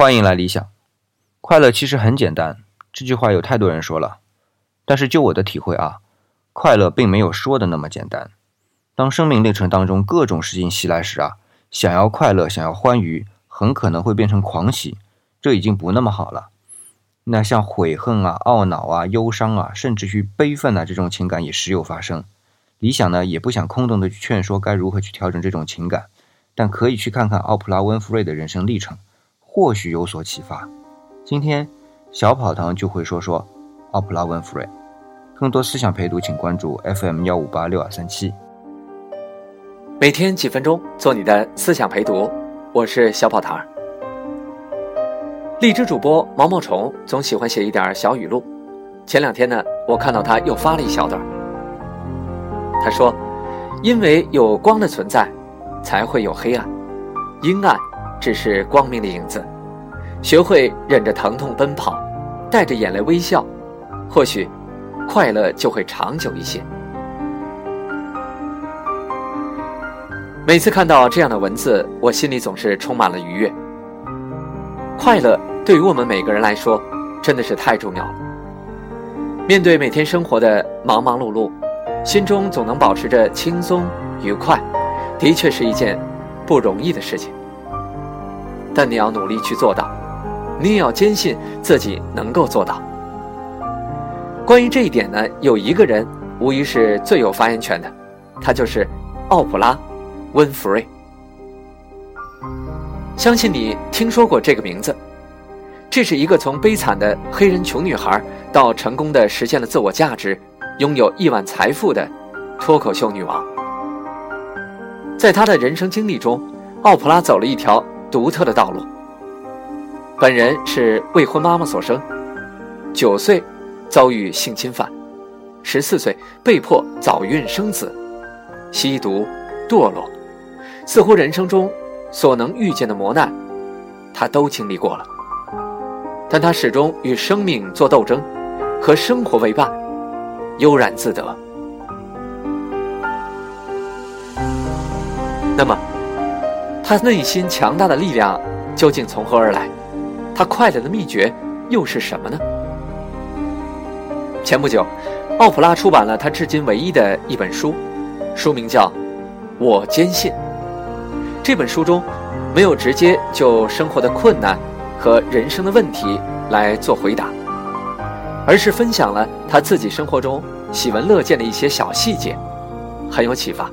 欢迎来理想。快乐其实很简单，这句话有太多人说了，但是就我的体会啊，快乐并没有说的那么简单。当生命历程当中各种事情袭来时啊，想要快乐，想要欢愉，很可能会变成狂喜，这已经不那么好了。那像悔恨啊、懊恼啊、忧伤啊，甚至于悲愤啊，这种情感也时有发生。理想呢，也不想空洞的去劝说该如何去调整这种情感，但可以去看看奥普拉温弗瑞的人生历程，或许有所启发。今天小跑堂就会说说奥普拉温弗瑞，更多思想陪读，请关注 FM 幺五八六二三七。每天几分钟，做你的思想陪读，我是小跑堂。荔枝主播毛毛虫总喜欢写一点小语录，前两天呢，我看到他又发了一小段。他说：“因为有光的存在，才会有黑暗，阴暗只是光明的影子。学会忍着疼痛奔跑，带着眼泪微笑，或许快乐就会长久一些。”每次看到这样的文字，我心里总是充满了愉悦。快乐对于我们每个人来说，真的是太重要了。面对每天生活的忙忙碌碌。心中总能保持着轻松愉快，的确是一件不容易的事情。但你要努力去做到，你也要坚信自己能够做到。关于这一点呢，有一个人无疑是最有发言权的，他就是奥普拉·温弗瑞。相信你听说过这个名字，这是一个从悲惨的黑人穷女孩到成功的实现了自我价值。拥有亿万财富的脱口秀女王，在她的人生经历中，奥普拉走了一条独特的道路。本人是未婚妈妈所生，九岁遭遇性侵犯，十四岁被迫早孕生子，吸毒、堕落，似乎人生中所能遇见的磨难，他都经历过了。但他始终与生命做斗争，和生活为伴。悠然自得。那么，他内心强大的力量究竟从何而来？他快乐的秘诀又是什么呢？前不久，奥普拉出版了他至今唯一的一本书，书名叫《我坚信》。这本书中，没有直接就生活的困难和人生的问题来做回答。而是分享了他自己生活中喜闻乐见的一些小细节，很有启发。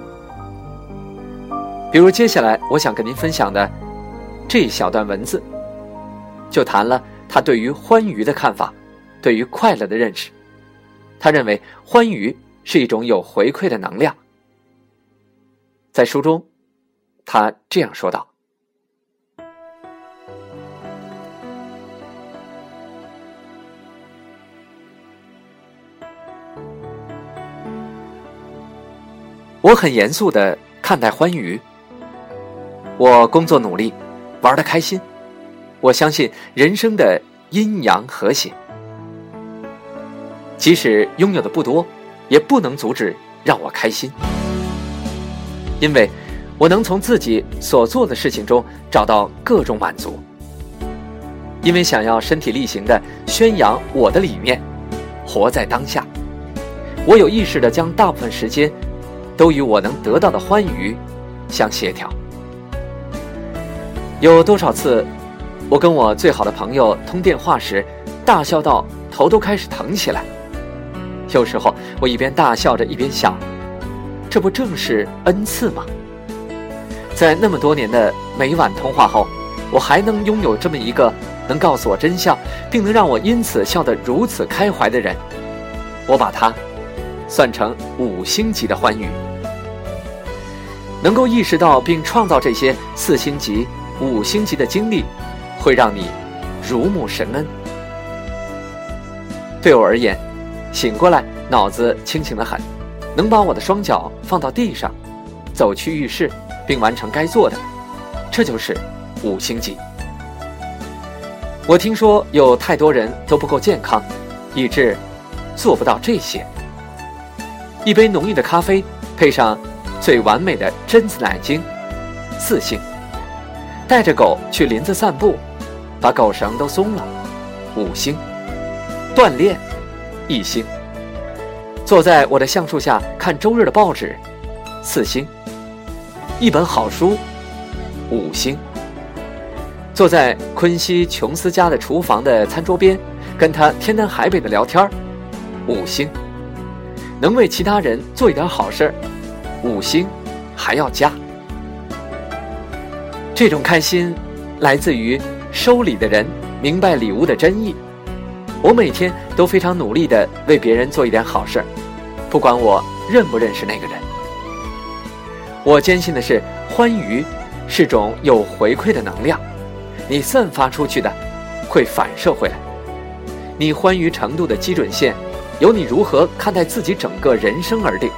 比如接下来我想跟您分享的这一小段文字，就谈了他对于欢愉的看法，对于快乐的认识。他认为欢愉是一种有回馈的能量。在书中，他这样说道。我很严肃的看待欢愉。我工作努力，玩的开心。我相信人生的阴阳和谐。即使拥有的不多，也不能阻止让我开心。因为我能从自己所做的事情中找到各种满足。因为想要身体力行的宣扬我的理念，活在当下。我有意识的将大部分时间。都与我能得到的欢愉相协调。有多少次，我跟我最好的朋友通电话时，大笑到头都开始疼起来。有时候，我一边大笑着，一边想，这不正是恩赐吗？在那么多年的每晚通话后，我还能拥有这么一个能告诉我真相，并能让我因此笑得如此开怀的人，我把他算成五星级的欢愉。能够意识到并创造这些四星级、五星级的经历，会让你如沐神恩。对我而言，醒过来脑子清醒的很，能把我的双脚放到地上，走去浴室，并完成该做的，这就是五星级。我听说有太多人都不够健康，以致做不到这些。一杯浓郁的咖啡，配上。最完美的榛子奶精，四星。带着狗去林子散步，把狗绳都松了，五星；锻炼，一星；坐在我的橡树下看周日的报纸，四星；一本好书，五星；坐在昆西琼斯家的厨房的餐桌边，跟他天南海北的聊天五星；能为其他人做一点好事儿五星，还要加。这种开心，来自于收礼的人明白礼物的真意。我每天都非常努力地为别人做一点好事，不管我认不认识那个人。我坚信的是，欢愉是种有回馈的能量，你散发出去的，会反射回来。你欢愉程度的基准线，由你如何看待自己整个人生而定。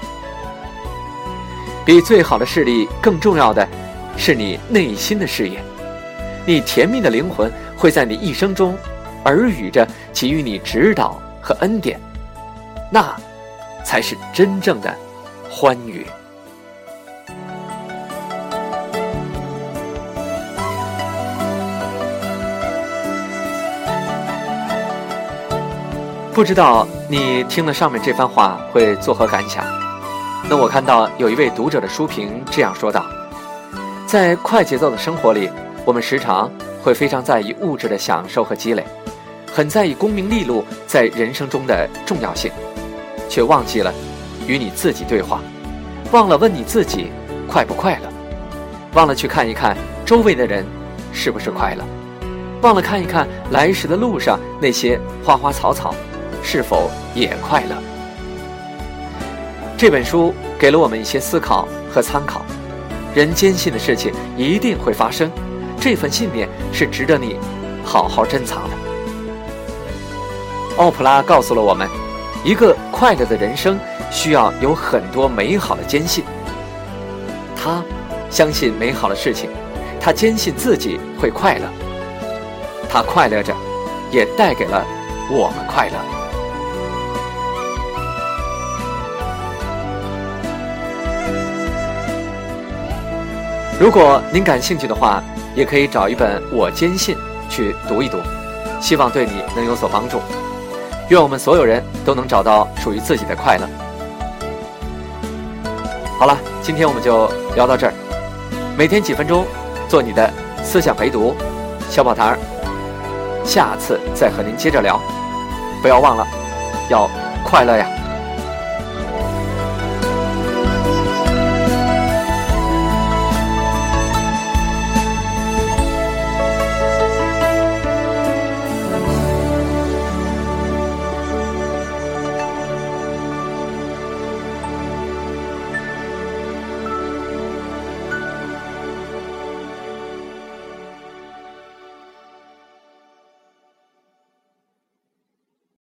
比最好的视力更重要的。是你内心的事业，你甜蜜的灵魂会在你一生中耳语着给予你指导和恩典，那才是真正的欢愉。不知道你听了上面这番话会作何感想？那我看到有一位读者的书评这样说道。在快节奏的生活里，我们时常会非常在意物质的享受和积累，很在意功名利禄在人生中的重要性，却忘记了与你自己对话，忘了问你自己快不快乐，忘了去看一看周围的人是不是快乐，忘了看一看来时的路上那些花花草草是否也快乐。这本书给了我们一些思考和参考。人坚信的事情一定会发生，这份信念是值得你好好珍藏的。奥普拉告诉了我们，一个快乐的人生需要有很多美好的坚信。他相信美好的事情，他坚信自己会快乐，他快乐着，也带给了我们快乐。如果您感兴趣的话，也可以找一本《我坚信》去读一读，希望对你能有所帮助。愿我们所有人都能找到属于自己的快乐。好了，今天我们就聊到这儿。每天几分钟，做你的思想陪读，小宝儿，下次再和您接着聊。不要忘了，要快乐呀！